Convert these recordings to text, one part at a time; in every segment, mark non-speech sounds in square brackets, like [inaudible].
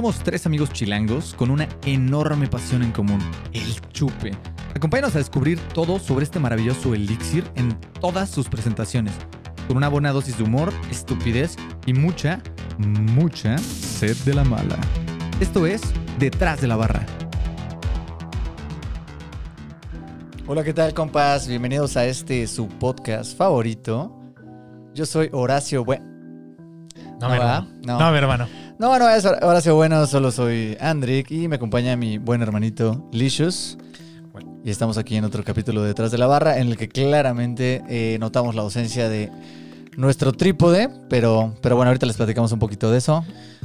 Somos tres amigos chilangos con una enorme pasión en común, el chupe. Acompáñanos a descubrir todo sobre este maravilloso elixir en todas sus presentaciones, con una buena dosis de humor, estupidez y mucha, mucha sed de la mala. Esto es Detrás de la Barra. Hola, ¿qué tal, compas? Bienvenidos a este su podcast favorito. Yo soy Horacio Bueno. No, No, mi. No. No. mi hermano. No, no es Horacio Bueno, solo soy Andrick y me acompaña mi buen hermanito Licious. Bueno. Y estamos aquí en otro capítulo de Detrás de la Barra en el que claramente eh, notamos la ausencia de nuestro trípode, pero, pero bueno, ahorita les platicamos un poquito de eso.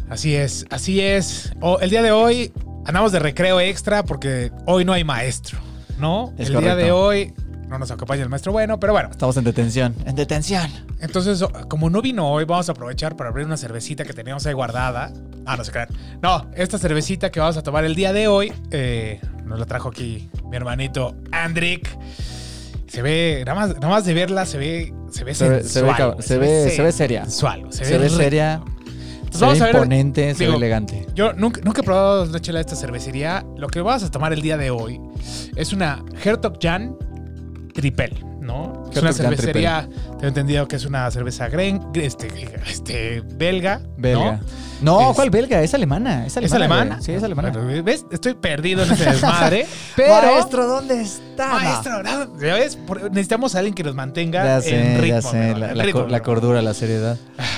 Así es, así es. El día de hoy andamos de recreo extra porque hoy no hay maestro, ¿no? Es el día de hoy no nos acompaña el maestro bueno, pero bueno. Estamos en detención. En detención. Entonces, o- como no vino hoy, vamos a aprovechar para abrir una cervecita que teníamos ahí guardada. Ah, no se crean. No, esta cervecita que vamos a tomar el día de hoy, eh, nos la trajo aquí mi hermanito Andrick. Se ve, nada más, nada más de verla, se ve, se ve Se ve- se ve se ve- se ve seria. sensual, se, Se ve seria, Entonces se vamos ve a ver, imponente, se ve elegante. Yo nunca, nunca he probado una chela de esta cervecería. Lo que vamos a tomar el día de hoy es una Hertog Jan Tripel, ¿no? es una cervecería, tengo entendido que es una cerveza gren, este, este, belga. Belga. ¿no? No, Es- ¿cuál belga? Es alemana. Es ¿Es alemana. alemana? güey. Sí, es alemana. Bueno, ¿Ves? Estoy perdido en este desmadre. [laughs] pero. Maestro, ¿dónde está? Maestro, ¿no? ¿ya ves? Necesitamos a alguien que nos mantenga Ya en sé, ritmo. ya sé. hermano, La, ritmo, la cordura, la seriedad.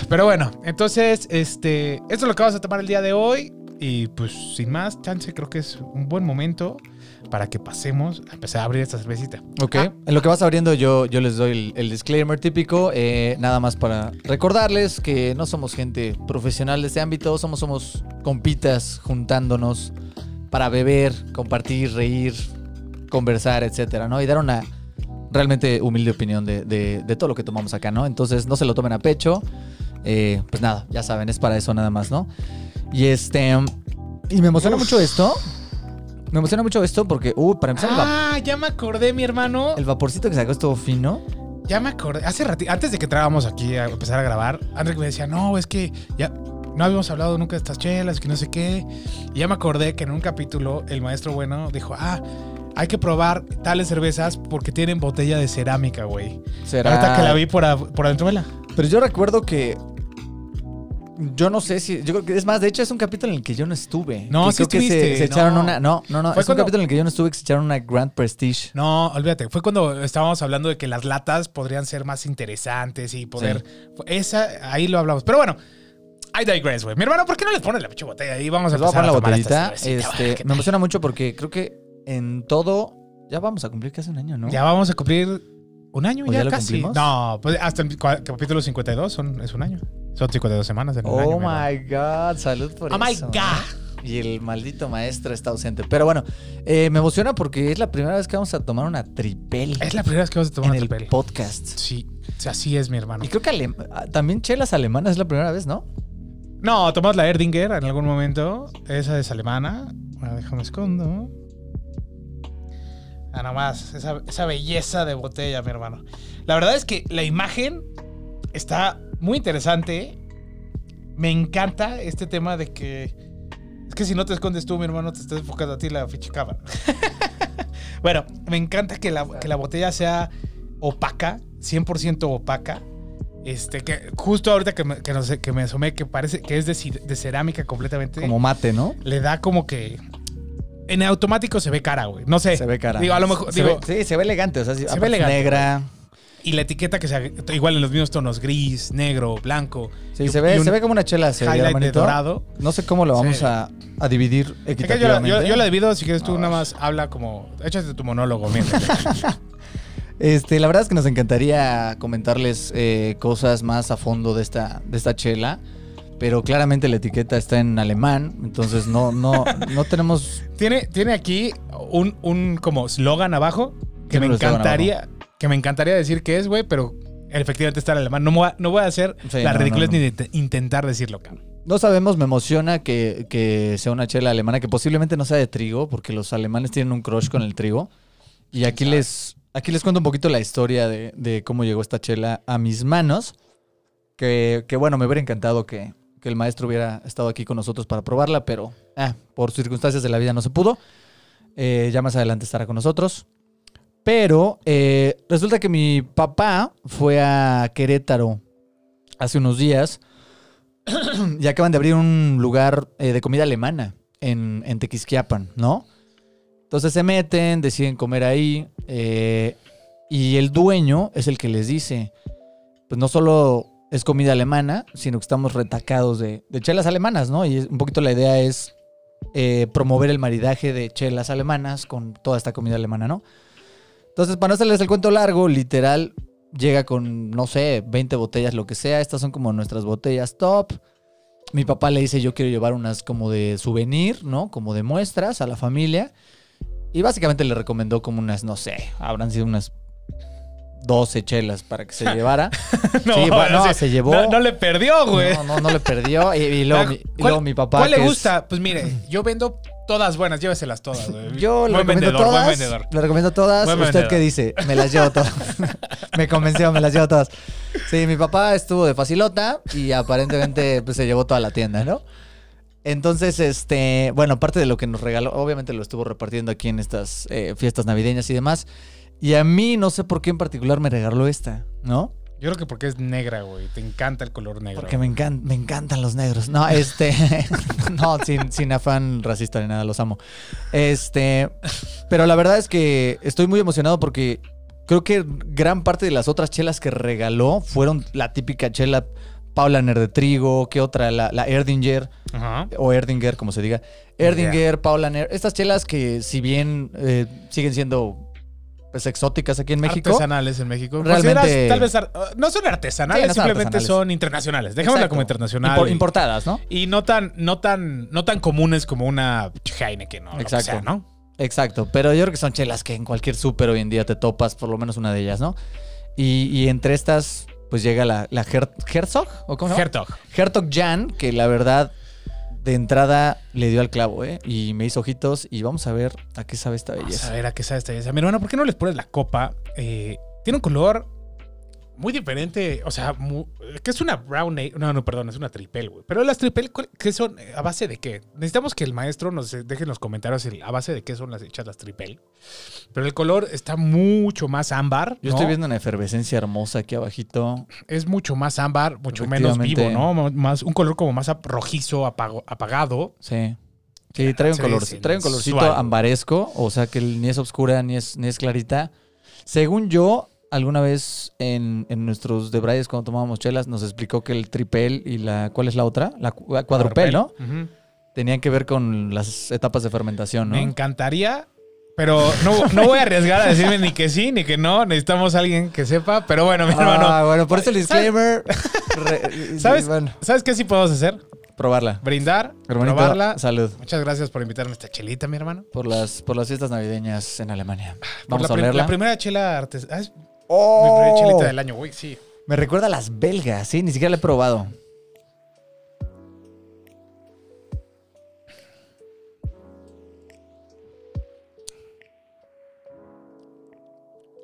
Pero bueno, entonces, este, esto es lo que vamos a tomar el día de hoy. Y pues, sin más, chance, creo que es un buen momento para que pasemos a empezar a abrir esta cervecita. Ok. Ah. En lo que vas abriendo, yo, yo les doy el, el disclaimer típico. eh, nada más para recordarles que no somos gente profesional de este ámbito, somos, somos compitas juntándonos para beber, compartir, reír, conversar, etcétera, ¿no? Y dar una realmente humilde opinión de, de- de todo lo que tomamos acá, ¿no? Entonces, no se lo tomen a pecho. eh, pues nada, ya saben, es para eso nada más, ¿no? Y este. Y me emociona Uf. mucho esto. Me emociona mucho esto porque, uh, para empezar, el, va- Ah, ya me acordé, mi hermano. el vaporcito que sacó estuvo fino. Ya me acordé. Hace ratito, antes de que entrábamos aquí a empezar a grabar, André me decía, no, es que ya no habíamos hablado nunca de estas chelas, que no sé qué. Y ya me acordé que en un capítulo el maestro bueno dijo, ah, hay que probar tales cervezas porque tienen botella de cerámica, güey. Será. Ahorita que la vi por, a- por adentro, vela. Pero yo recuerdo que. Yo no sé si. Yo creo que es más, de hecho, es un capítulo en el que yo no estuve. No, Que sí creo que se, estuviste, echaron no. una. No, no, no. Fue es cuando- un capítulo en el que yo no estuve que se echaron una Grand Prestige. No, olvídate. Fue cuando estábamos hablando de que las latas podrían ser más interesantes y poder. Esa, ahí lo hablamos. Pero bueno, I digress, güey. Mi hermano, ¿por qué no les pones la pinche botella ahí? Vamos a voy a empezar poner a, la tomar botellita. Este, güey. ¿Qué me emociona mucho porque creo que en todo. Ya vamos a cumplir casi un año, ¿no? Ya vamos a cumplir un año ¿O ya, ya lo casi. cumplimos? No, pues hasta el capítulo 52 son, es un año. Son 52 semanas en un año. Oh mi hermano. my God, salud por Oh eso. my ¿no? God. Y el maldito maestro está ausente. Pero bueno, eh, me emociona porque es la primera vez que vamos a tomar una tripel Es la primera vez que vamos a tomar en un el papel. podcast. Sí, sí, así es, mi hermano. Y creo que alem- ah, también chelas alemanas es la primera vez, ¿no? No, tomamos la Erdinger en algún momento. Esa es alemana. Bueno, déjame escondo. Ah, nomás. Esa, esa belleza de botella, mi hermano. La verdad es que la imagen está muy interesante. Me encanta este tema de que. Es que si no te escondes tú, mi hermano, te estás enfocando a ti la ficha cámara. [laughs] bueno, me encanta que la, que la botella sea opaca, 100% opaca. Este, que justo ahorita que me, que no sé, que me asomé, que parece que es de, de cerámica completamente, Como mate, ¿no? le da como que. En automático se ve cara, güey. No sé. Se ve cara. Digo, a lo mejor. Se digo, ve- sí, se ve elegante. O sea, se ve elegante. negra. Y la etiqueta que sea igual en los mismos tonos: gris, negro, blanco. Sí, y- se ve, y un se ve como una chela seria, de dorado. No sé cómo lo vamos Sí. a, a dividir yo, equitativamente. yo, yo la divido, si quieres tú nada más habla como. Échate tu monólogo, mientras. [laughs] Este, la verdad es que nos encantaría comentarles eh, cosas más a fondo de esta, de esta chela. Pero claramente la etiqueta está en alemán. Entonces no, no, [laughs] no tenemos. tiene, tiene aquí un, un como slogan abajo que me encantaría. Que me encantaría decir que es, güey, pero efectivamente está en alemán. No, me voy a- no voy a hacer Sí, la no, ridiculez no, ni de intentar decirlo, cabrón. No sabemos, me emociona que, que sea una chela alemana que posiblemente no sea de trigo, porque los alemanes tienen un crush con el trigo. Y aquí les, aquí les cuento un poquito la historia de, de cómo llegó esta chela a mis manos. Que, que bueno, me hubiera encantado que, que que el maestro hubiera estado aquí con nosotros para probarla, pero ah, por circunstancias de la vida no se pudo. Eh, ya más adelante estará con nosotros. Pero eh, resulta que mi papá fue a Querétaro hace unos días [clears throat] y acaban de abrir un lugar eh, de comida alemana en, Tequisquiapan, ¿no? Entonces se meten, deciden comer ahí eh, y el dueño es el que les dice, pues no solo es comida alemana, sino que estamos retacados de, chelas alemanas, ¿no? Y un poquito la idea es promover el maridaje de chelas alemanas con toda esta comida alemana, ¿no? Entonces, para no hacerles el cuento largo, literal, llega con, no sé, 20 botellas, lo que sea. Estas son como nuestras botellas top. Mi papá le dice, yo quiero llevar unas como de souvenir, ¿no? Como de muestras a la familia. Y básicamente le recomendó como unas, no sé, habrán sido unas 12 chelas para que se [laughs] llevara. Sí, bueno, sí. se llevó. No, no le perdió, güey. No, no, no le perdió. Y, y luego, mi, y ¿cuál- luego mi papá. ¿Cuál le es- gusta? Pues mire, [clears throat] yo vendo todas buenas, lléveselas todas, güey. [laughs] Yo buen recomiendo vendedor, todas. buen vendedor. Le recomiendo todas. Buen ¿Usted vendedor. qué dice? Me las llevo todas. [laughs] me convenció, me las llevo todas. Sí, mi papá estuvo de facilota y aparentemente pues, se llevó toda la tienda, ¿no? Entonces, este, bueno, aparte de lo que nos regaló, obviamente lo estuvo repartiendo aquí en estas eh, fiestas navideñas y demás. Y a mí no sé por qué en particular me regaló esta, ¿no? Yo creo que porque es negra, güey. Te encanta el color negro. Porque me, encan- me encantan los negros. No, este. [laughs] no, sin, sin afán racista ni nada, los amo. Este. Pero la verdad es que estoy muy emocionado porque creo que gran parte de las otras chelas que regaló fueron la típica chela Paulaner de trigo, ¿qué otra? La, la Erdinger, Ajá. o Erdinger, como se diga. Erdinger, Paulaner. Estas chelas que, si bien eh, siguen siendo pues, exóticas aquí en México. Artesanales en México. Realmente- Consideras, Tal vez uh, no son artesanales, Sí, no son simplemente artesanales. son internacionales. Dejémosla Exacto. como internacional. impor- y- importadas, ¿no? y no tan, no tan, no tan comunes como una Heineken, ¿no? Lo que Exacto. sea, ¿no? Exacto, pero yo creo que son chelas que en cualquier súper hoy en día te topas, por lo menos una de ellas, ¿no? Y, y entre estas, pues llega la, la Her- Herzog, ¿o cómo se llama? Hertog. Hertog Jan, que la verdad, de entrada le dio al clavo, ¿eh? Y me hizo ojitos y vamos a ver a qué sabe esta Vamos a belleza. ver a qué sabe esta belleza. Mi hermano, ¿por qué no les pones la copa? Eh, tiene un color muy diferente. O sea, mu- que es una brown. No, no, perdón, es una tripel, güey. Pero las tripel, ¿cuál- ¿qué son? ¿A base de qué? Necesitamos que el maestro nos deje en los comentarios el- a base de qué son las hechas las tripel. Pero el color está mucho más ámbar. Yo ¿no? estoy viendo una efervescencia hermosa aquí abajito. Es mucho más ámbar, mucho menos vivo. ¿no? Más, un color como más rojizo, apago- apagado. Sí. Sí, trae un, color, trae un colorcito sensual. ambaresco, o sea que ni es oscura ni es, ni es clarita. Según yo, alguna vez en, en nuestros debrayes cuando tomábamos chelas, nos explicó que el tripel y la. ¿Cuál es la otra? La, cu- la cuadrupel, ¿no? Ujú. Tenían que ver con las etapas de fermentación, ¿no? Me encantaría, pero no, no voy a arriesgar a decirme ni que sí ni que no. Necesitamos a alguien que sepa. Pero bueno, mi hermano. Ah, bueno, por eso el ¿Sabes- disclaimer. [laughs] Re- ¿Sabes? Bueno, ¿Sabes qué sí podemos hacer? probarla. Brindar, Hermanito, probarla. salud. Muchas gracias por invitarme a esta chelita, mi hermano. Por las, por las fiestas navideñas en Alemania. Por Vamos la, a prim- olerla. la primera chela artesanal. Mi ¡Oh! primera chelita del año, güey. Sí. Me recuerda a las belgas, sí, ni siquiera la he probado.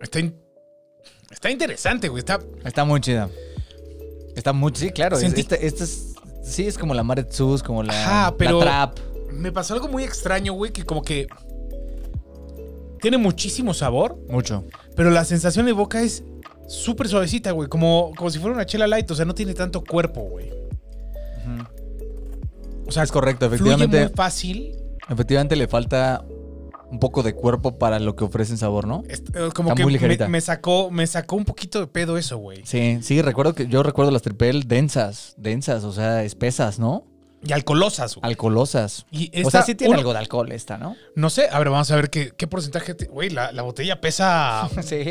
Está, in- está interesante, güey. Está, Está muy chida. Está muy, sí, claro. Sentí- este es, sí, es como la Maret Sus, como la, Ajá, pero- la Trap. me pasó algo muy extraño, güey, que como que tiene muchísimo sabor, Mucho. pero la sensación de boca es súper suavecita, güey. Como, como si fuera una chela light. O sea, no tiene tanto cuerpo, güey. O sea, Es correcto, fluye efectivamente. muy fácil. Efectivamente le falta un poco de cuerpo para lo que ofrece en sabor, ¿no? Es- eh, como Está que muy me, me sacó, me sacó un poquito de pedo eso, güey. Sí, sí, recuerdo que yo recuerdo las tripel densas, densas, o sea, espesas, ¿no? Y alcoholosas, güey. Alcoholosas. Y o esta- sea, sí tiene uno- algo de alcohol esta, ¿no? No sé, a ver, vamos a ver qué, qué porcentaje. te- Güey, la, la botella pesa. [laughs] Sí.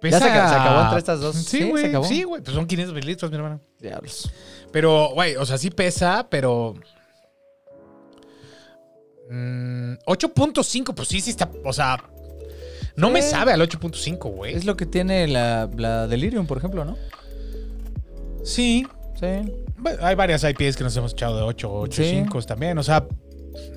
pesa Ya se, acabó, se acabó entre estas dos. Sí, se güey. acabó. Sí, güey. Pues son 500 mililitros, mi hermano. Diablos. Pero, güey, o sea, sí pesa, pero. mm, 8.5, pues sí, sí está. O sea, no me Sí. sabe al 8.5, güey. Es lo que tiene la, la Delirium, por ejemplo, ¿no? Sí. Sí. Hay varias IPAs que nos hemos echado de 8, 8, Sí. 5 también. O sea,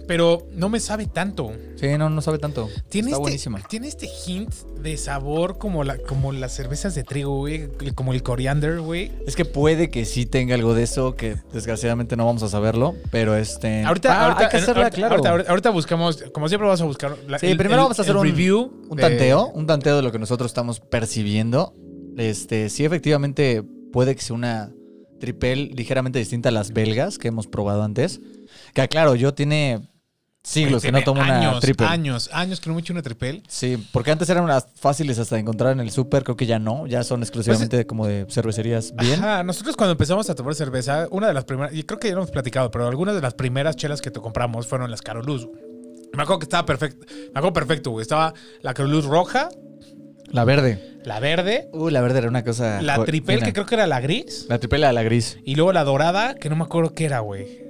pero no me sabe tanto. Sí, no, no sabe tanto. Tiene Está este, buenísima. Tiene este hint de sabor como, la, como las cervezas de trigo, güey. Como el coriander, güey. Es que puede que sí tenga algo de eso, que desgraciadamente no vamos a saberlo, pero este... Ahorita, Ah, ahorita, hay que hacerla, ahorita, claro. ahorita, ahorita- ahorita buscamos, como siempre vamos a buscar. la- Sí, el- primero el- vamos a hacer un review. Un de- tanteo, un tanteo de lo que nosotros estamos percibiendo. Este, sí, efectivamente, puede que sea una tripel ligeramente distinta a las belgas que hemos probado antes. Que claro, yo tiene siglos que no tomo una años, triple. Años, años que no me echo una triple. Sí, porque antes eran unas fáciles hasta de encontrar en el súper, creo que ya no, ya son exclusivamente como de cervecerías bien. Ajá, nosotros cuando empezamos a tomar cerveza, una de las primeras, y creo que ya lo hemos platicado, pero algunas de las primeras chelas que te compramos fueron las Carolus. Me acuerdo que estaba perfecto, me acuerdo perfecto, güey. Estaba la Carolus roja, La verde. la verde, Uh, la verde era una cosa. la tripel, que creo que era la gris, La tripel era la gris. y luego la dorada, que no me acuerdo qué era, güey.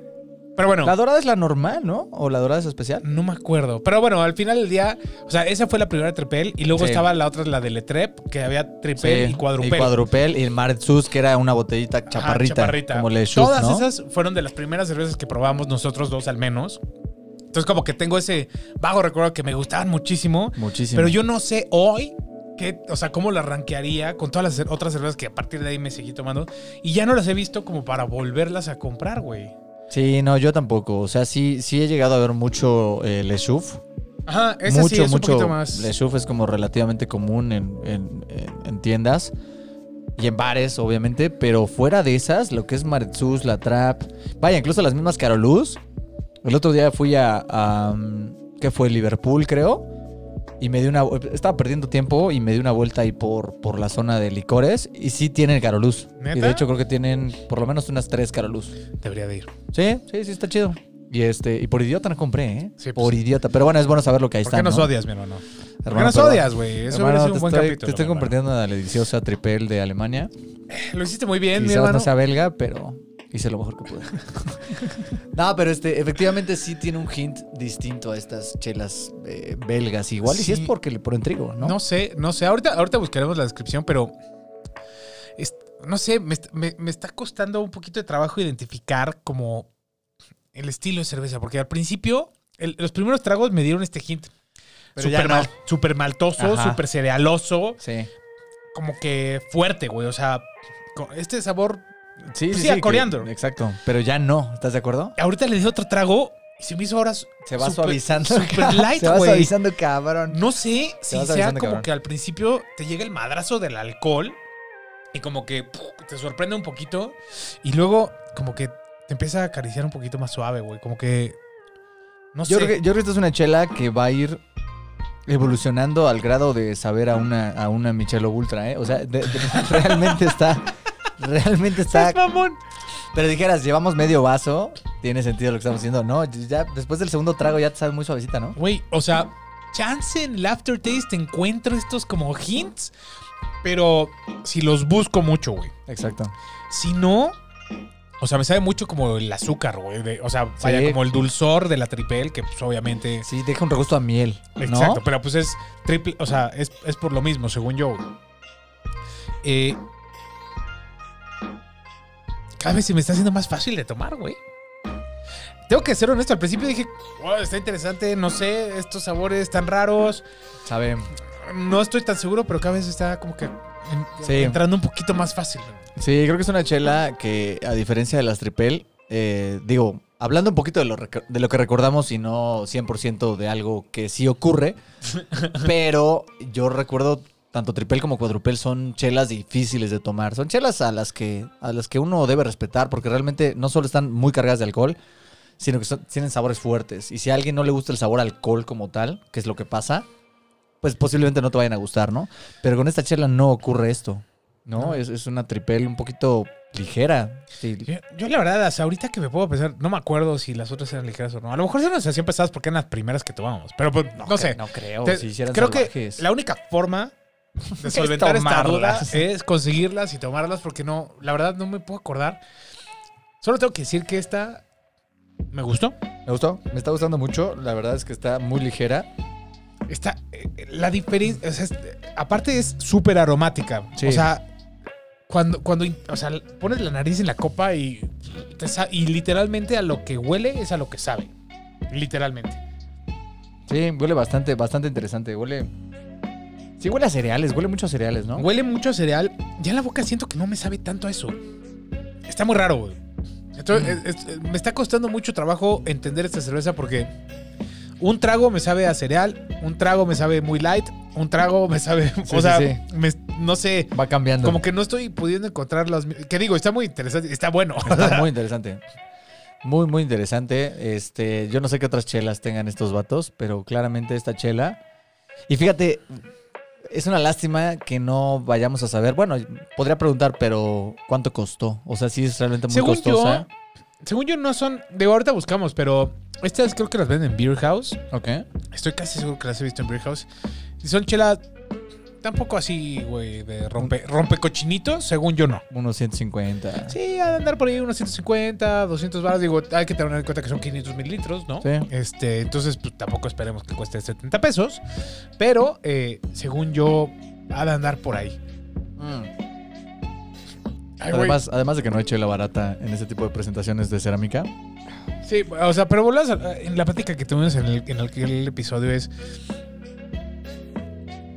Pero bueno, La dorada es la normal, ¿no? ¿O la dorada es especial? no me acuerdo. Pero bueno, al final del día, o sea, esa fue la primera tripel, y luego Sí. estaba la otra, la de Letrep, que había tripel Sí, y cuadrupel. Y cuadrupel y el Maretsus, que era una botellita Ajá, chaparrita, como le Todas ¿no? esas fueron de las primeras cervezas que probamos nosotros dos al menos. Entonces como que tengo ese vago recuerdo que me gustaban muchísimo, Muchísimo. pero yo no sé hoy qué, o sea, cómo la rankearía con todas las otras cervezas que a partir de ahí me seguí tomando y ya no las he visto como para volverlas a comprar, güey. Sí, no, yo tampoco. O sea, sí, sí he llegado a ver mucho eh, Le. Ajá, esa mucho, sí es mucho. un poquito más. Le es como relativamente común en, en- en- en tiendas y en bares, obviamente. Pero fuera de esas, lo que es Maretsus, La Trap, vaya, incluso las mismas Carolus. El otro día fui a, a, um, ¿qué fue? Liverpool, creo. Y me di una. Estaba perdiendo tiempo y me di una vuelta ahí por, por la zona de licores. Y sí tienen Carolus. ¿Neta? Y de hecho creo que tienen por lo menos unas tres Carolus. Debería de ir. Sí, sí, sí, está chido. Y este, y por idiota no compré, ¿eh? Sí, pues por idiota. Pero bueno, es bueno saber lo que ahí ¿Por está. qué nos ¿no? odias, mi hermano? ¿Por qué nos odias, güey? Eso hubiera sido un buen estoy, capítulo. te estoy compartiendo una deliciosa tripel de Alemania. Lo hiciste muy bien, mi hermano. no sea belga, pero hice lo mejor que pude. [laughs] no, pero este, efectivamente sí tiene un hint distinto a estas chelas eh, belgas. Igual, y si es porque le ponen trigo, ¿no? ¿no? sé, no sé. Ahorita, ahorita buscaremos la descripción, pero es- no sé, me, me- me está costando un poquito de trabajo identificar como el estilo de cerveza, porque al principio el- los primeros tragos me dieron este hint. Súper no. mal- maltoso, súper cerealoso, Sí. como que fuerte, güey. O sea, este sabor. Sí, Pues sí, sí, que- coriander. exacto. Pero ya no. ¿Estás de acuerdo? Ahorita le di otro trago y se me hizo ahora. Se va súper- suavizando. súper light, Se va suavizando, cabrón. No sé si sea como cabrón. que al principio te llega el madrazo del alcohol y como que puf, te sorprende un poquito y luego como que te empieza a acariciar un poquito más suave, güey. Como que. No Yo sé. creo, que, yo creo que esta es una chela que va a ir evolucionando al grado de saber a una, a una Michelob Ultra, ¿eh? O sea, de- de- [laughs] realmente está... [laughs] Realmente está... ¡Seas mamón! Pero dijeras, llevamos medio vaso, tiene sentido lo que estamos haciendo. No, ya después del segundo trago ya te sabe muy suavecita, ¿no? Güey, o sea, chance en el aftertaste encuentro estos como hints, pero si los busco mucho, güey. Exacto. Si no, o sea, me sabe mucho como el azúcar, güey. de- O sea, vaya Sí. como el dulzor de la tripel, que pues obviamente. Sí, deja un regusto a miel, ¿no? Exacto, pero pues es triple, o sea, es, es por lo mismo, según yo. Eh, cada vez se me está haciendo más fácil de tomar, güey. Tengo que ser honesto, al principio dije, "Wow, está interesante, no sé, estos sabores tan raros. Sabe... No estoy tan seguro, pero cada vez está como que en- Sí. entrando un poquito más fácil. Sí, creo que es una chela que, a diferencia de las tripel, eh, digo, hablando un poquito de lo, de lo que recordamos y no 100% de algo que sí ocurre, [laughs] pero yo recuerdo tanto tripel como cuadrupel son chelas difíciles de tomar. Son chelas a las que, a las que uno debe respetar porque realmente no solo están muy cargadas de alcohol, sino que son- tienen sabores fuertes. Y si a alguien no le gusta el sabor alcohol como tal, que es lo que pasa, pues posiblemente no te vayan a gustar, ¿no? Pero con esta chela no ocurre esto, ¿no? No. Es, es una tripel un poquito ligera. Sí. Yo, yo la verdad, hasta ahorita que me puedo pensar, no me acuerdo si las otras eran ligeras o no. A lo mejor sí nos hacían pesadas porque eran las primeras que tomamos. Pero pues, no, cre- sé. No creo. Te- si creo que la única forma [laughs] de solventar esta duda tomarlas. es conseguirlas y tomarlas porque no, la verdad no me puedo acordar. Solo tengo que decir que esta me gustó. Me gustó. Me está gustando mucho. La verdad es que está muy ligera. Está, eh, la diferencia, o sea, es- aparte es súper aromática. Sí. O sea, cuando, cuando, in- o sea, pones la nariz en la copa y, te y literalmente a lo que huele es a lo que sabe. literalmente. Sí, huele bastante, bastante interesante. Huele. Sí, huele a cereales, huele mucho a cereales, ¿no? Huele mucho a cereal. Ya en la boca siento que no me sabe tanto a eso. Está muy raro, güey. Entonces, Mm. es- es- me está costando mucho trabajo entender esta cerveza porque un trago me sabe a cereal, un trago me sabe muy light, un trago me sabe. [laughs] Sí, o sea, sí, me- no sé. Va cambiando. Como que no estoy pudiendo encontrar las. Que digo, está muy interesante, está bueno. [laughs] Está muy [laughs] interesante. Muy, muy interesante. Este, yo no sé qué otras chelas tengan estos vatos, pero claramente esta chela. Y fíjate, es una lástima que no vayamos a saber. Bueno, podría preguntar, pero ¿cuánto costó? O sea, sí es realmente muy Según costosa. Según yo, no son. Digo, ahorita buscamos, pero estas creo que las venden en Beer House. Ok. Estoy casi seguro que las he visto en Beer House. Son chelas tampoco así, güey, de rompe, rompe cochinitos. Según yo, no. Unos 150. Sí, a andar por ahí unos 150, 200 baros. Digo, hay que tener en cuenta que son 500 mililitros, ¿no? Sí. Este, entonces, pues tampoco esperemos que cueste 70 pesos. Pero, eh, según yo, ha de andar por ahí. Mm. Ay. Además, además de que no hay chela barata en ese tipo de presentaciones de cerámica. Sí, o sea, pero volvemos a- en la plática que tuvimos en el, en el, el episodio es.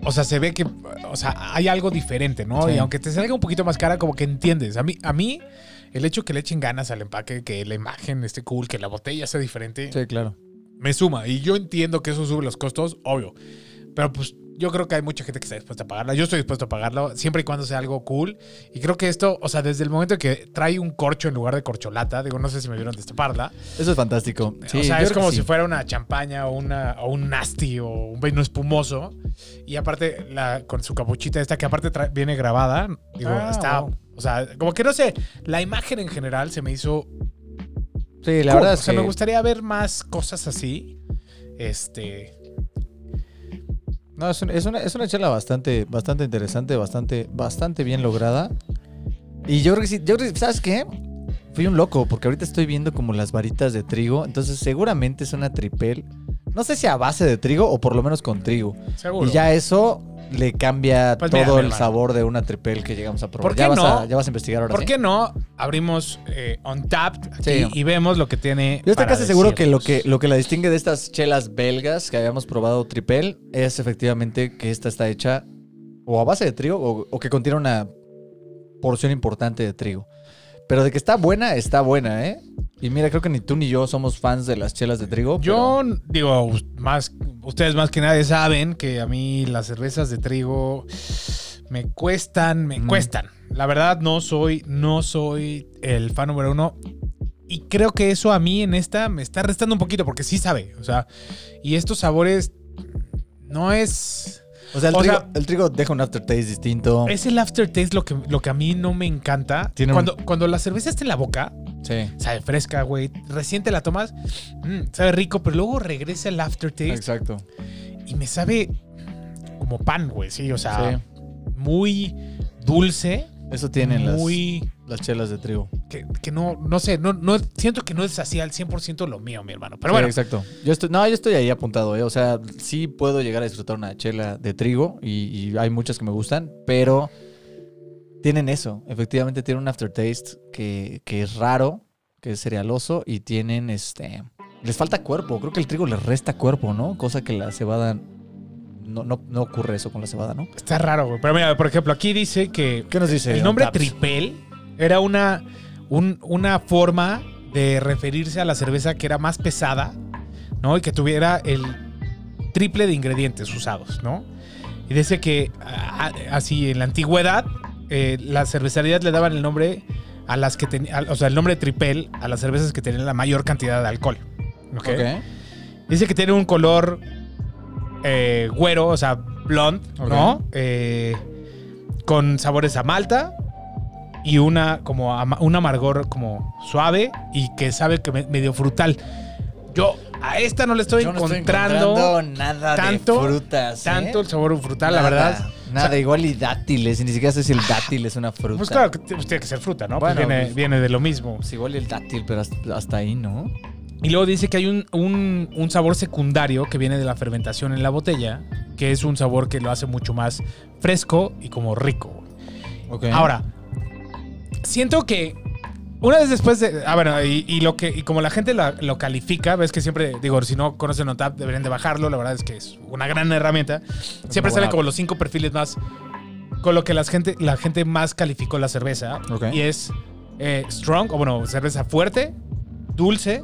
O sea, se ve que. O sea, hay algo diferente, ¿no? Sí. Y aunque te salga un poquito más cara, como que entiendes. A mí, a mí, el hecho que le echen ganas al empaque, que la imagen esté cool, que la botella sea diferente, Sí, claro. me suma. Y yo entiendo que eso sube los costos, obvio. Pero pues yo creo que hay mucha gente que está dispuesta a pagarla. Yo estoy dispuesto a pagarlo, siempre y cuando sea algo cool. Y creo que esto, o sea, desde el momento que trae un corcho en lugar de corcholata, digo, no sé si me vieron destaparla. Eso es fantástico. Sí, o sea, es como que si sí. fuera una champaña o, una, o un nasty o un vino espumoso. Y aparte, la, con su capuchita esta, que aparte trae- viene grabada. Digo, Ah, está. wow. O sea, como que no sé, la imagen en general se me hizo. Sí, la cool. verdad es o sea, que me gustaría ver más cosas así. Este. No, es, un- es una, es una chela bastante, bastante interesante, bastante, bastante bien lograda. Y yo creo que sí, yo creo que, ¿sabes qué? Fui un loco, porque ahorita estoy viendo como las varitas de trigo, entonces seguramente es una tripel. No sé si a base de trigo o por lo menos con trigo. Seguro. Y ya eso le cambia Pues todo mira, el sabor de una tripel que llegamos a probar. ¿Por qué ya, vas no? a, ya vas a investigar ahora ¿Por sí? qué no abrimos eh, Sí. y vemos lo que tiene? Yo estoy casi seguro que lo, que lo que la distingue de estas chelas belgas que habíamos probado tripel es efectivamente que esta está hecha o a base de trigo o, o que contiene una porción importante de trigo. Pero de que está buena, está buena, ¿eh? Y mira, creo que ni tú ni yo somos fans de las chelas de trigo. Yo digo, más, ustedes más que nadie saben que a mí las cervezas de trigo me cuestan, me Mm. cuestan. La verdad no soy, no soy el fan número uno. Y creo que eso a mí en esta me está restando un poquito porque sí sabe. O sea, y estos sabores no es... o sea, el, o trigo, sea- el trigo deja un aftertaste distinto. Es el aftertaste lo que, lo que a mí no me encanta. Tiene un- cuando, cuando la cerveza está en la boca, Sí, sabe fresca, güey. Recién te la tomas, mm, sabe rico, pero luego regresa el aftertaste exacto. y me sabe como pan, güey, sí, o sea, Sí. muy dulce, Eso tienen las, las chelas de trigo. que, que no no sé, no no siento que no es así al 100% lo mío, mi hermano. Pero Sí, bueno, exacto. Yo estoy, no, yo estoy ahí apuntado, ¿eh? O sea, sí puedo llegar a disfrutar una chela de trigo y, y hay muchas que me gustan, pero tienen eso. Efectivamente tienen un aftertaste que, que es raro, que es cerealoso y tienen este... Les falta cuerpo. Creo que el trigo les resta cuerpo, ¿no? Cosa que la cebada... No, no, no ocurre eso con la cebada, ¿no? está raro, güey. Pero mira, por ejemplo, aquí dice que ¿Qué nos dice? el nombre tripel era una un- una forma de referirse a la cerveza que era más pesada, ¿no? Y que tuviera el triple de ingredientes usados, ¿no? Y dice que a- así en la antigüedad eh, las cervecerías le daban el nombre a las que tenían, o sea, el nombre tripel a las cervezas que tenían la mayor cantidad de alcohol. ¿ok? Ok. Dice que tiene un color eh, güero, o sea, blonde, Ok. ¿no? Eh, con sabores a malta y una como ama- un amargor como suave y que sabe que me- medio frutal. Yo a esta no le estoy Yo no estoy encontrando encontrando nada tanto- de frutas. ¿eh? tanto el sabor frutal, la verdad. Nada, O sea- igual y dátiles. Ni siquiera sé si el dátil es una fruta. Pues claro que pues tiene que ser fruta, ¿no? Pues Bueno, viene, pues- viene de lo mismo. Pues igual y el dátil, pero hasta, hasta ahí, ¿no? Y luego dice que hay un, un- un sabor secundario que viene de la fermentación en la botella, que es un sabor que lo hace mucho más fresco y como rico. güey. Ok. Ahora, siento que Una vez después de. Ah, bueno, y, y lo que. Y como la gente lo, lo califica, ves que siempre, digo, si no conocen OnTap, deberían de bajarlo. La verdad es que es una gran herramienta. Siempre salen como los cinco perfiles más. Con lo que la gente, la gente más calificó la cerveza. Ok. Y es eh, strong, o bueno, cerveza fuerte, dulce,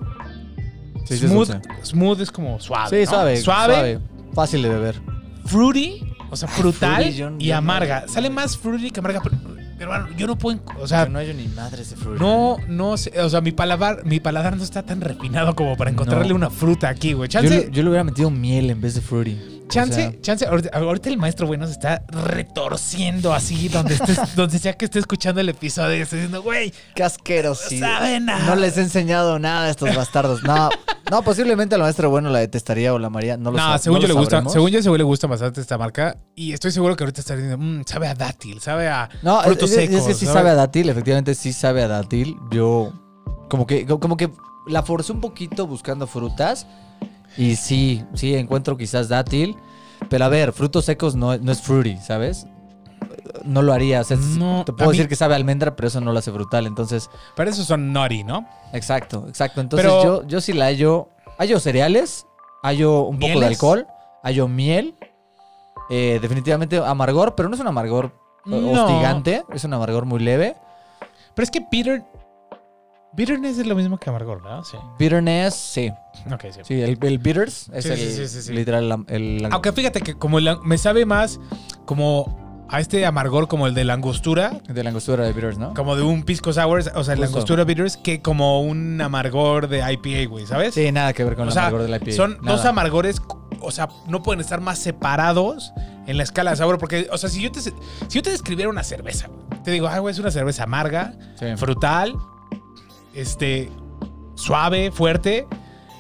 Sí, sí, es smooth. smooth es como suave. Sí, ¿no? suave, Suave, suave. Fácil de beber. fruity, o sea, frutal fruity, yo- y yo no- amarga. Sale más fruity que amarga. Pero, hermano, yo no puedo. O sea, no hay ni madres de fruta. no, no sé. O sea, mi paladar, mi paladar no está tan refinado como para encontrarle No. una fruta aquí, güey. Yo, yo le hubiera metido miel en vez de fruity. Chance, O sea, chance. Ahorita, el maestro, güey, nos está retorciendo así donde estés, [laughs] donde sea que esté escuchando el episodio y esté diciendo, güey, qué asquerosidad. no sabe nada. No les he enseñado nada a estos [laughs] bastardos. No, no posiblemente la maestra bueno la detestaría o la María. No lo No, según no yo lo le gusta, sabremos. según yo güey le gusta bastante esta marca y estoy seguro que ahorita está diciendo, "Mm, sabe a dátil, sabe a No, es, frutos es- es secos. que sí sabe a dátil, efectivamente sí sabe a dátil. Yo como que como que la forcé un poquito buscando frutas y sí, sí encuentro quizás dátil, pero a ver, frutos secos no, no es fruity, ¿sabes? No lo haría, o sea, es- No, te puedo mí- decir que sabe a almendra, pero eso no lo hace frutal, entonces, Pero esos son nori, ¿no? exacto, exacto. Entonces Pero- yo, yo sí la hallo, hallo cereales, hallo un poco de alcohol, hallo miel, eh, definitivamente amargor, pero no es un amargor No. hostigante, es un amargor muy leve. Pero es que bitter bitterness es lo mismo que amargor, ¿verdad? Sí. Bitterness, sí. Ok, sí. Sí, el, el bitters es Sí, el, sí, sí, literal el, Aunque fíjate que como el- me sabe más como a este amargor como el de la angostura, de la angostura de bitters, ¿no? como de un pisco sour, o sea, la angostura bitters, que como un amargor de IPA, güey, ¿sabes? Sí, nada que ver con O el sea, amargor de la IPA. Son nada. dos amargores, o sea, no pueden estar más separados en la escala de sabor. Porque, o sea, si yo te, si yo te describiera una cerveza, te digo, ah, güey, es una cerveza amarga, frutal, este, suave, fuerte.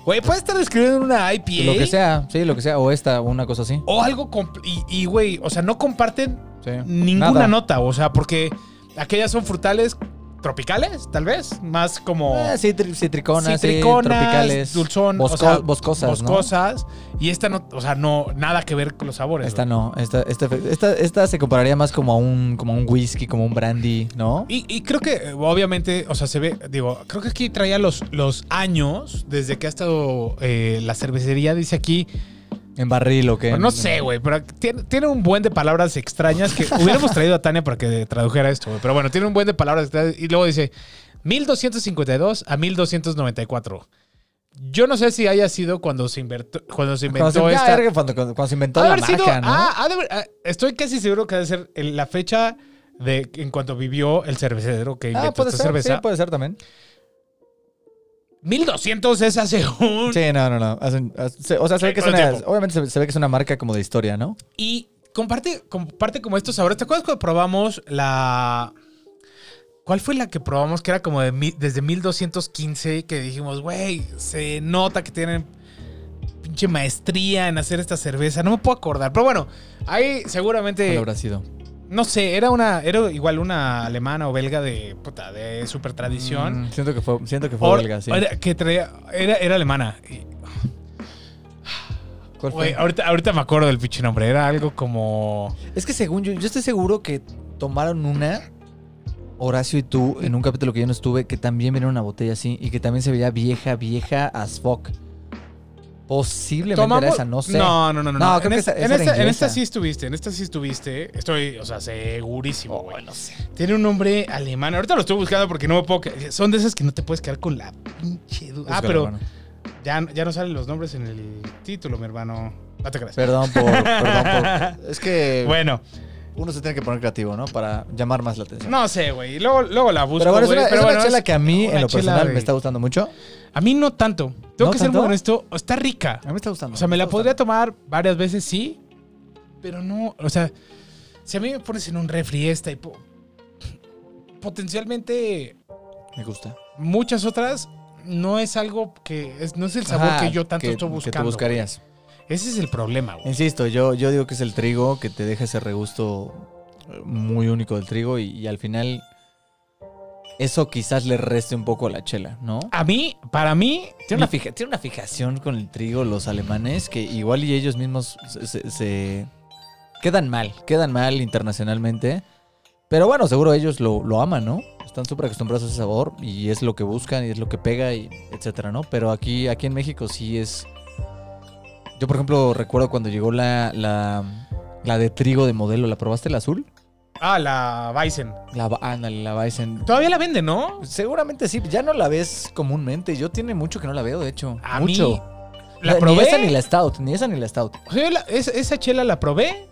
Güey, puedes estar describiendo una IPA. Lo que sea, sí, lo que sea. O esta, o una cosa así. O algo. Y, y, güey, o sea, no comparten Sí. ninguna Nada. nota. O sea, porque aquellas son frutales tropicales, tal vez. Más como. Eh, sí, tri- citriconas, sí, citriconas, tropicales. dulzón, bosco- o sea, boscosas, ¿no? boscosas. Y esta no, o sea, no, nada que ver con los sabores. Esta no, esta, esta, esta, esta se compararía más como a un, como un whisky, como un brandy, ¿no? Y, y creo que, eh, obviamente, o sea, se ve, digo, creo que aquí traía los, los años desde que ha estado eh, la cervecería, dice aquí. En barril o qué. No sé, güey, pero tiene, tiene un buen de palabras extrañas que [laughs] hubiéramos traído a Tania para que tradujera esto, güey. Pero bueno, tiene un buen de palabras extrañas. Y luego dice 1252 a 1294. Yo no sé si haya sido cuando se, cuando inventó Cuando se, esta. ya, verga, cuando, cuando- cuando se inventó Ha de la sido- ah, ah, estoy casi seguro que ha de ser la fecha de en cuanto vivió el cervecero que Ah, inventó puede esta ser, cerveza. sí, puede ser también. 1200 es hace un... Sí, no, no, no. Hace- o sea, se ve que es una, obviamente se, se ve que es una marca como de historia, ¿no? Y comparte, comparte como estos sabores. ¿Te acuerdas cuando probamos la... ¿Cuál fue la que probamos que era como de mi- desde 1215 que dijimos, güey, se nota que tienen pinche maestría en hacer esta cerveza? No me puedo acordar. Pero bueno, ahí seguramente... ¿Cuál habrá sido? No sé, era una, era igual una alemana o belga de puta, de super tradición. Mm, siento que fue, siento que fue belga, sí. que traía, era, era alemana. Y, ¿Cuál fue? güey, ahorita, ahorita me acuerdo del pinche nombre. Era algo como. Es que según yo, yo estoy seguro que tomaron una, Horacio y tú, en un capítulo que yo no estuve, que también vino una botella así y que también se veía vieja, vieja as fuck. Posiblemente era esa, no sé. No, no, no, no. No, no. creo en, que esa- en, esa esta, en inglesa. esta sí estuviste, en esta sí estuviste. Estoy, o sea, segurísimo, Oh, güey. no sé. Tiene un nombre alemán. Ahorita lo estoy buscando porque no me puedo. Son de esas que no te puedes quedar con la pinche duda. Ah, pero ya, ya no salen los nombres en el título, mi hermano. No te creas. Perdón por, perdón por. [laughs] Es que Bueno, uno se tiene que poner creativo, ¿no? Para llamar más la atención. no sé, güey. Luego, luego la busco. pero bueno, es una, pero es una bueno, chela es que a mí, en lo chela personal, me está gustando mucho. A mí no tanto. Tengo ¿No que ser muy tanto? honesto. Está rica. A mí me está gustando. O sea, me la podría tomar varias veces, sí. Pero no, o sea, si a mí me pones en un refri esta y po- potencialmente. Me gusta. muchas otras, no es algo que, es, no es el sabor Ajá, que yo tanto que- estoy Que buscando. tú buscarías. güey. Ese es el problema, güey. Insisto, yo, yo digo que es el trigo que te deja ese regusto eh, muy único del trigo y, y al final eso quizás le reste un poco a la chela, ¿no? A mí, para mí, Tiene una, fija- tiene una fijación con el trigo los alemanes que igual y ellos mismos se, se- se- quedan mal, quedan mal internacionalmente. Pero bueno, seguro ellos lo, lo aman, ¿no? Están súper acostumbrados a ese sabor y es lo que buscan y es lo que pega y etcétera, ¿no? Pero aquí, aquí en México sí es... Yo, por ejemplo, recuerdo cuando llegó la, la, la de trigo de modelo. ¿La probaste la azul? Ah, la Bison. La, ándale, la Bison. Todavía la venden, ¿no? Seguramente sí. Ya no la ves comúnmente. Yo tiene mucho que no la veo, de hecho. A mucho. mí, La probé. Ni esa ni la Stout. Ni esa ni la Stout. O sea, la- es- esa chela la probé.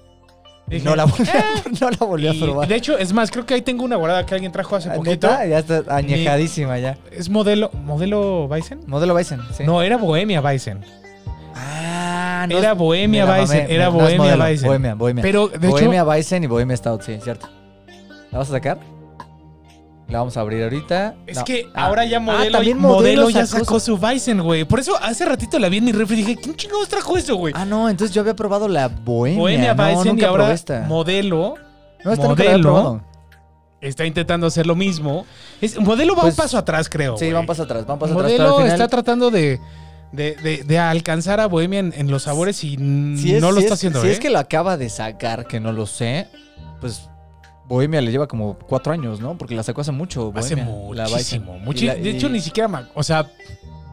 Dije, no, la volví, a- "Eh". [laughs] no la volví a Y, probar. de hecho, es más, creo que ahí tengo una guardada que alguien trajo hace Ah, poquito. ¿Neta? Ya está añejadísima ya. ¿Es modelo, modelo Bison? Modelo Bison, sí. No, era Bohemia Bison. Ah, Era Bohemia Bison, era No, Bohemia Bison. Bohemia, Bohemia. Pero, de Bohemia hecho, Bison y Bohemia Stout, sí, cierto. ¿La vas a sacar? La vamos a abrir ahorita. es No. que Ah, ahora ya ah, modelo, también modelo, ya sacó su Bison, güey. Por eso hace ratito la vi en mi refri y dije, ¿quién chingados trajo eso, güey? Ah, no, entonces yo había probado la Bohemia. Bohemia no, Bison y ahora esta. modelo No, esta nunca la había modelo. probado. está intentando hacer lo mismo. Es, modelo va Pues, un paso atrás, creo. Sí, güey. van paso atrás, van paso atrás. Modelo está tratando de, de, de- de alcanzar a Bohemia en, en los sabores y Si es- no lo si está es- haciendo, Si ¿eh? es que lo acaba de sacar, que no lo sé, pues Bohemia le lleva como cuatro años, ¿no? Porque la sacó hace mucho. Hace Bohemia, la Bison. muchísimo. Y muchi- la- de hecho, y- ni siquiera. me- O sea,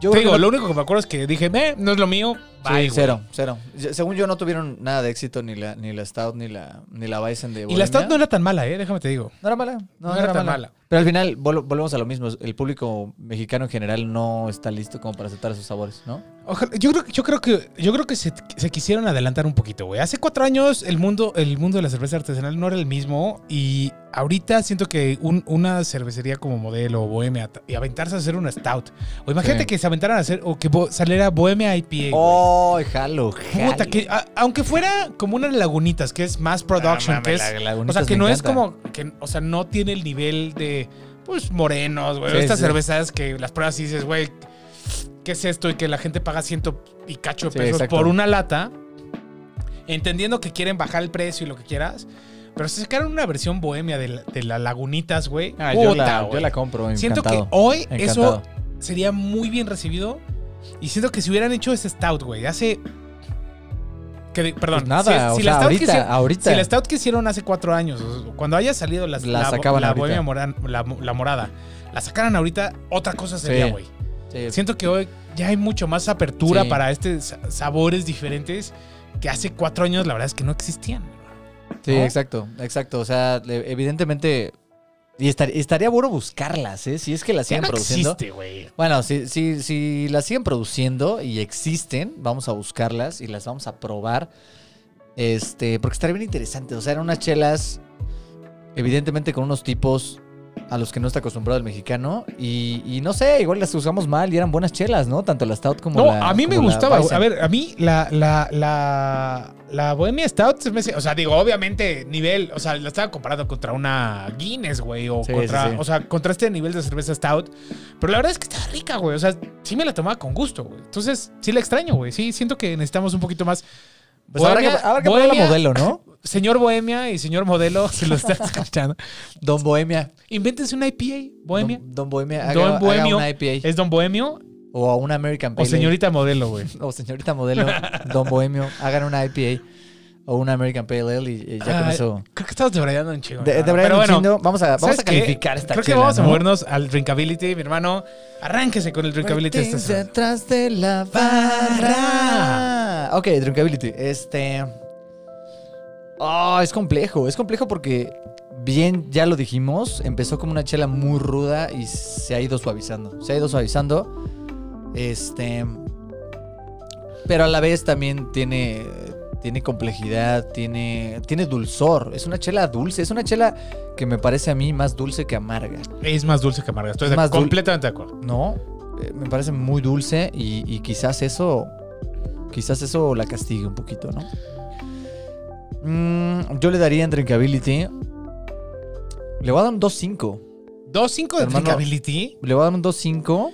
yo te digo, que lo único que me acuerdo es que dije, eh, no es lo mío. Sí, Bye, güey". cero, cero. Según yo no tuvieron nada de éxito ni la, ni la Stout ni la, ni la Bison de Y Bohemia. la Stout no era tan mala, ¿eh? Déjame te digo. No era mala. No, era era tan mala. mala. Pero al final vol- volvemos a lo mismo. El público mexicano en general no está listo como para aceptar esos sabores, ¿no? Ojalá- yo creo, yo creo que, yo creo que se, se quisieron adelantar un poquito, güey. Hace cuatro años el mundo, el mundo de la cerveza artesanal no era el mismo y ahorita siento que un- una cervecería como Modelo o Bohemia y aventarse a hacer una Stout. O imagínate Sí. que se aventaran a hacer o que bo- saliera Bohemia IPA. güey. ¡Oh, jalo, jalo! Puta, que a- aunque fuera como unas lagunitas, que es más production, Ah, que es, la- o Lagunitas sea, que me no es encanta. como, que, o sea, no tiene el nivel de, pues, morenos, güey. Sí, Estas sí. cervezas que las pruebas y dices, güey, ¿qué es esto? Y que la gente paga ciento y cacho de Sí, pesos exacto. por una lata, entendiendo que quieren bajar el precio y lo que quieras, pero se sacaron una versión bohemia de, la- de las lagunitas, güey. Ah, yo, Puta, la, yo güey. la compro, Siento encantado. que hoy Encantado. eso sería muy bien recibido. Y siento que si hubieran hecho ese stout, güey, hace. Que, perdón, Pues nada, si, si o la sea, stout ahorita, hicieron- ahorita. si la stout que hicieron hace cuatro años, cuando haya salido las- La la, sacaban la bohemia moran- la, la morada, la sacaran ahorita, otra cosa sería, güey. Sí. Siento que hoy ya hay mucho más apertura Sí. para estos sabores diferentes que hace cuatro años, la verdad es que no existían. Sí, ¿no? exacto, exacto. O sea, evidentemente. Y estar- estaría bueno buscarlas, ¿eh? Si es que las siguen no produciendo. existe, güey. Bueno, si, si, si las siguen produciendo y existen, vamos a buscarlas y las vamos a probar. Este, porque estaría bien interesante. O sea, eran unas chelas, evidentemente con unos tipos a los que no está acostumbrado el mexicano. Y, y no sé, igual las usamos mal y eran buenas chelas, ¿no? Tanto la Stout como No, la. a mí me gustaba. A ver, a mí la, la, la, la Bohemia Stout se me hace- O sea, digo, obviamente, nivel. O sea, la estaba comparando contra una Guinness, güey. O Sí, contra. sí, sí. O sea, contra este nivel de cerveza Stout. Pero la verdad es que está rica, güey. O sea, sí me la tomaba con gusto, güey. Entonces, sí la extraño, güey. Sí, siento que necesitamos un poquito más. Pues habrá que, Bohemia- habrá que probar la Bohemia- modelo, ¿no? Señor Bohemia y señor Modelo, [laughs] si lo están escuchando. Don Bohemia. Invéntense una IPA, Bohemia. Don, Don Bohemia. Haga, Don haga Bohemio. una IPA. ¿Es Don Bohemio O una American o Pale Ale. señorita Modelo, güey? [laughs] o señorita modelo, Don Bohemio, hagan una IPA o una American Pale Ale y, y ya con Ay, eso. Creo que estamos debrayando un chingo. De, Pero bueno, vamos a, vamos ¿sabes a qué? calificar esta Creo que vamos a ¿no? movernos al drinkability, mi hermano. Arránquese con el drinkability. esta detrás de la barra. Ok, drinkability. Este. Oh, es complejo. Es complejo porque, bien, ya lo dijimos, empezó como una chela muy ruda y se ha ido suavizando. Se ha ido suavizando. Este. Pero a la vez también tiene. Tiene complejidad, tiene, tiene dulzor. Es una chela dulce. Es una chela que me parece a mí más dulce que amarga. Es más dulce que amarga. Estoy de- Más completamente de acuerdo. No, eh, me parece muy dulce y, y quizás eso, quizás eso la castigue un poquito, ¿no? Mm, yo le daría en drinkability, le voy a dar un 2.5. 2.5 de Hermano. drinkability. Le voy a dar un 2.5.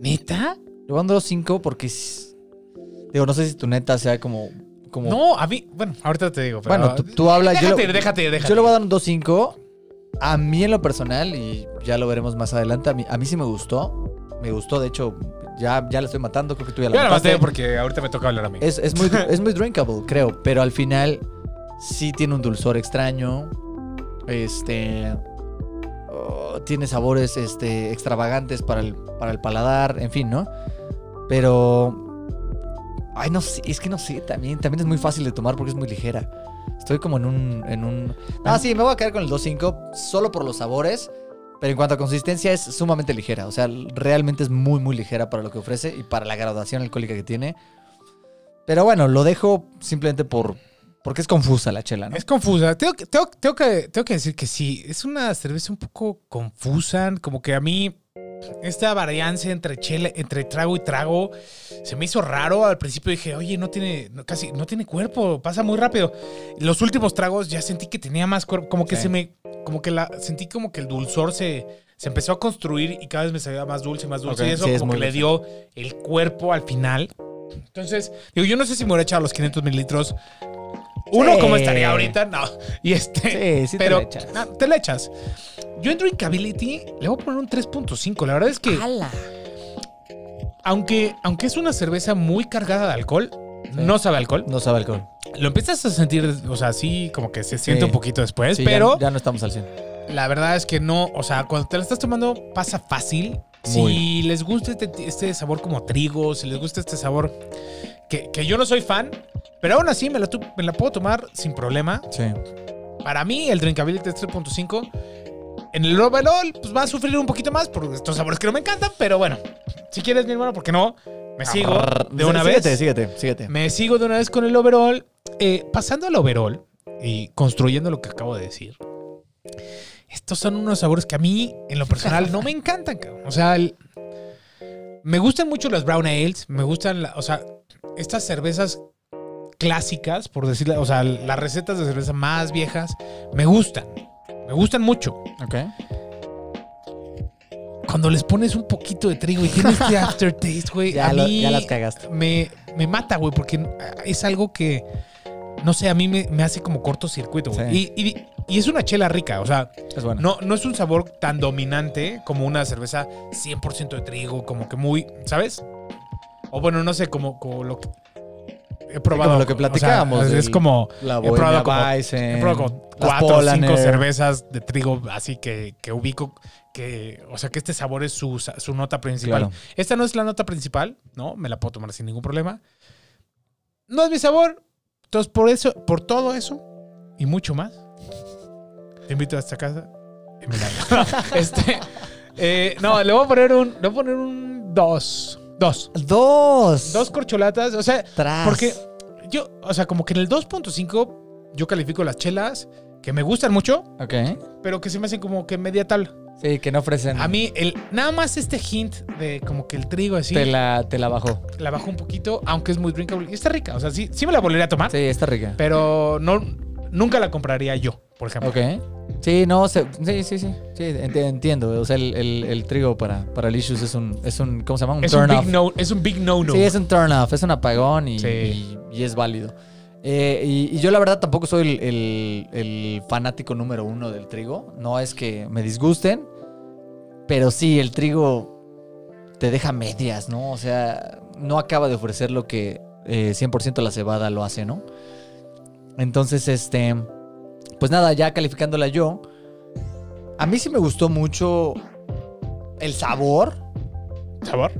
¿Neta? Le voy a dar un 2.5 porque, es- digo, no sé si tu neta sea como... como No, a mí. Bueno, ahorita te digo. Pero, bueno, tú, tú hablas... Déjate, yo, déjate, déjate. yo le voy a dar un 2.5. A mí en lo personal, y ya lo veremos más adelante, a mí, a mí sí me gustó. Me gustó, de hecho, ya, ya la estoy matando, creo que tú ya la Yo la mataste. maté porque ahorita me toca hablar a mí. Es, es muy, [laughs] es muy drinkable, creo. Pero al final sí tiene un dulzor extraño. Este. oh, tiene sabores este, extravagantes para el, para el paladar, en fin, ¿no? Pero. Ay, no sé, es que no sé, también, también es muy fácil de tomar porque es muy ligera. Estoy como en un. En un... Ah, sí, me voy a quedar con el 2.5 solo por los sabores. Pero en cuanto a consistencia es sumamente ligera. O sea, realmente es muy, muy ligera para lo que ofrece y para la graduación alcohólica que tiene. Pero bueno, lo dejo simplemente por. Porque es confusa la chela, ¿no? Es confusa. Tengo, que- tengo, tengo que, tengo que decir que sí. Es una cerveza un poco confusa. Como que a mí. Esta variancia entre chela, entre trago y trago, se me hizo raro. Al principio dije, oye, no tiene, no, casi, no tiene cuerpo, pasa muy rápido. Los últimos tragos ya sentí que tenía más cuerpo, como que Sí. se me, como que la, sentí como que el dulzor se, se empezó a construir y cada vez me salía más dulce, más dulce. Y eso sí, es como que le dio el cuerpo al final. Entonces, digo, yo no sé si me hubiera echado los 500 mililitros. Uno, Sí. como estaría ahorita, no. Y este, Sí, sí te pero la echas. no, te la echas. Yo en Drinkability le voy a poner un 3.5. La verdad es que, aunque, aunque es una cerveza muy cargada de alcohol, no sabe alcohol. No sabe alcohol. Lo empiezas a sentir, o sea, sí, como que se siente un poquito después, ya- pero Ya, no estamos al 100. la verdad es que no, o sea, cuando te la estás tomando pasa fácil. Si les gusta este, este sabor como trigo, si les gusta este sabor que, que yo no soy fan, pero aún así me la, tu- me la puedo tomar sin problema. Sí. Para mí el Drinkability es 3.5. En el overall, pues va a sufrir un poquito más por estos sabores que no me encantan, pero bueno, si quieres, mi hermano, ¿por qué no? Me sigo de una síguete, vez. Síguete, síguete. Me sigo de una vez con el overall. Eh, pasando al overall y construyendo lo que acabo de decir. Estos son unos sabores que a mí, en lo personal, no me encantan, cabrón. O sea, el- me gustan mucho las brown ales. Me gustan, la- o sea, estas cervezas clásicas, por decirlo, o sea, las recetas de cerveza más viejas, me gustan. Me gustan mucho. Ok. Cuando les pones un poquito de trigo y tiene este [laughs] aftertaste, güey, Ya, a lo- mí ya las cagaste. me, me mata, güey, porque es algo que, no sé, a mí me, me hace como cortocircuito, güey. Sí. Y, y- y es una chela rica, o sea, Es bueno. no, no es un sabor tan dominante como una cerveza 100% de trigo, como que muy, ¿sabes? O bueno, no sé, como, como lo que he probado. como lo que o sea, platicábamos es, como, La he probado como- he probado como cuatro o cinco cervezas de trigo así que, que ubico que, o sea, que este sabor es su, su nota principal. Claro. Esta no es la nota principal, ¿no? Me la puedo tomar sin ningún problema. No es mi sabor. Entonces, por eso, por todo eso y mucho más, te invito a esta casa y me la [laughs] Este, eh, no, le voy a poner un, le voy a poner un dos. Dos. Dos. Dos corcholatas. O sea, Tras. porque yo, o sea, como que en el 2.5 yo califico las chelas que me gustan mucho, Ok. pero que se me hacen como que media tabla. Sí, que no ofrecen. A mí, el, nada más este hint de como que el trigo así, Te la, te la bajó. la bajó un poquito, aunque es muy drinkable. Y está rica, o sea, sí, sí me la volvería a tomar, Sí, está rica. pero no, nunca la compraría yo, por ejemplo. Ok. Sí, no, se- sí, sí, sí. Sí, ent- entiendo. O sea, el, el- el trigo para, para el issues es un, es un, ¿cómo se llama? Un Es un, turn big off. no, es un big no-no. Sí, es un turn off, es un apagón y, Sí. y- y es válido. Eh, y, y yo la verdad tampoco soy el, el- el fanático número uno del trigo. No es que me disgusten, pero sí, el trigo te deja medias, ¿no? O sea, no acaba de ofrecer lo que eh, 100% la cebada lo hace, ¿no? Entonces, este, pues nada, ya calificándola yo, a mí sí me gustó mucho el sabor. ¿Sabor?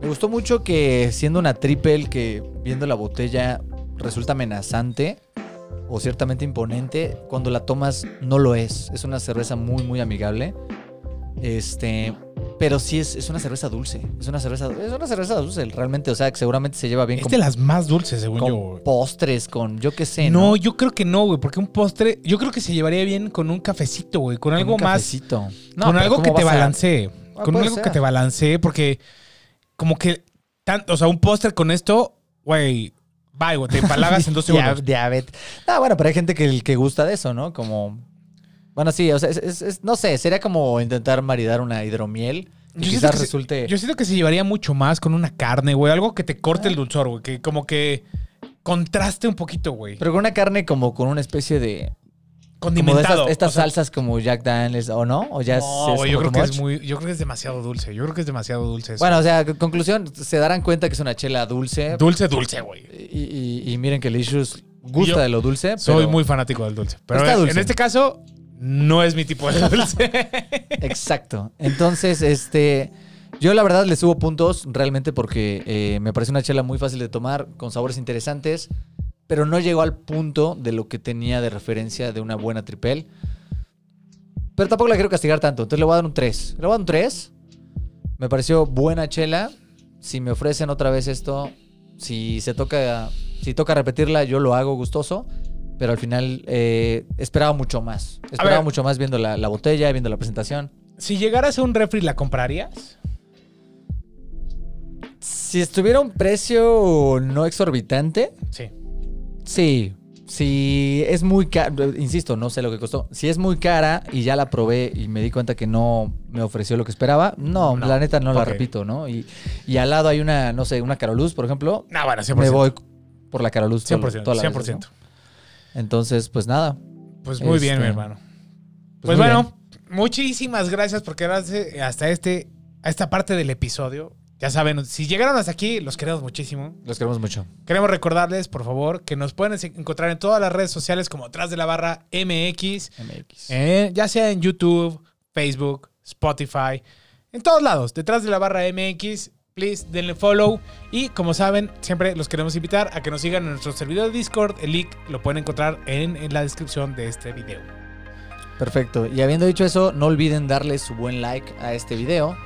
Me gustó mucho que siendo una triple que viendo la botella resulta amenazante o ciertamente imponente, cuando la tomas no lo es. Es una cerveza muy muy amigable. Este, pero sí es, es una cerveza dulce. Es una cerveza es una cerveza dulce realmente, o sea, que seguramente se lleva bien Es con, de las más dulces, según con yo. güey. postres, con yo qué sé, No, yo creo que no, güey, porque un postre, yo creo que se llevaría bien con un cafecito, güey, con Con algo más, con algo ¿cómo que te balancee, Ah, con puede algo que ser. te balancee, porque como que, tan, o sea, un postre con esto, güey, bye, güey, te empalagas [laughs] en dos segundos. Diabetes. Ah, bueno, pero hay gente que, que gusta de eso, ¿no? Como. Bueno, sí, o sea, es- es- es- no sé, sería como intentar maridar una hidromiel. Y Yo quizás que se- resulte. Yo siento que se llevaría mucho más con una carne, güey, algo que te corte el dulzor, güey, que como que contraste un poquito, güey. Pero con una carne como con una especie de. Como de Condimentado. estas, estas o sea, salsas como Jack Daniels, ¿o no? ¿O ya es- No, es güey, yo como creo que es muy, yo creo que es demasiado dulce. Yo creo que es demasiado dulce. eso. Bueno, o sea, conclusión, se darán cuenta que es una chela dulce. dulce, dulce, güey. Y, y- y miren que Licious gusta Yo de lo dulce. Soy muy fanático del dulce. Pero Está dulce. en este caso, no es mi tipo de dulce. [laughs] Exacto. Entonces, este. Yo la verdad le subo puntos realmente porque eh, me parece una chela muy fácil de tomar, con sabores interesantes, pero no llegó al punto de lo que tenía de referencia de una buena tripel. Pero tampoco la quiero castigar tanto, entonces le voy a dar un 3. Le voy a dar un 3. Me pareció buena chela. Si me ofrecen otra vez esto, si se toca, si toca repetirla, yo lo hago gustoso. Pero al final eh, esperaba mucho más. Esperaba ver. mucho más viendo la, la botella, viendo la presentación. si llegaras a un refri, ¿la comprarías? Si estuviera un precio no exorbitante, Sí. sí. Si es muy cara, insisto, no sé lo que costó. Si es muy cara y ya la probé y me di cuenta que no me ofreció lo que esperaba, no, No. la neta no la repito, ¿no? Y, y al lado hay una, no sé, una Caroluz, por ejemplo. No, bueno, 100%. Me voy por la Caroluz. toda- 100%. toda la 100%. vez, ¿no? Entonces, pues nada. Pues muy bien, Este, mi hermano. pues Pues, muy bueno, muchísimas gracias por quedarse hasta este, a esta parte del episodio. Ya saben, si llegaron hasta aquí, los queremos muchísimo. Los queremos mucho. Queremos recordarles, por favor, que nos pueden encontrar en todas las redes sociales como Tras de la Barra MX, MX. eh, ya sea en YouTube, Facebook, Spotify, en todos lados, detrás de la Barra MX. Please, denle follow. Y como saben, siempre los queremos invitar a que nos sigan en nuestro servidor de Discord. El link lo pueden encontrar en, en la descripción de este video. Perfecto. Y habiendo dicho eso, no olviden darle su buen like a este video.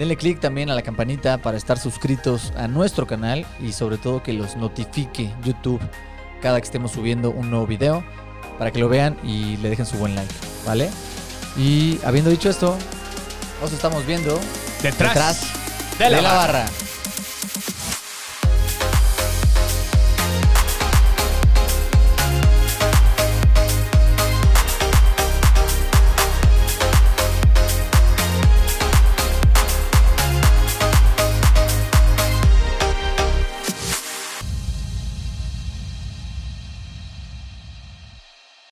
Denle click también a la campanita para estar suscritos a nuestro canal y sobre todo que los notifique YouTube cada que estemos subiendo un nuevo video para que lo vean y le dejen su buen like, ¿vale? Y habiendo dicho esto, nos estamos viendo Detrás, detrás de la, de la barra. barra.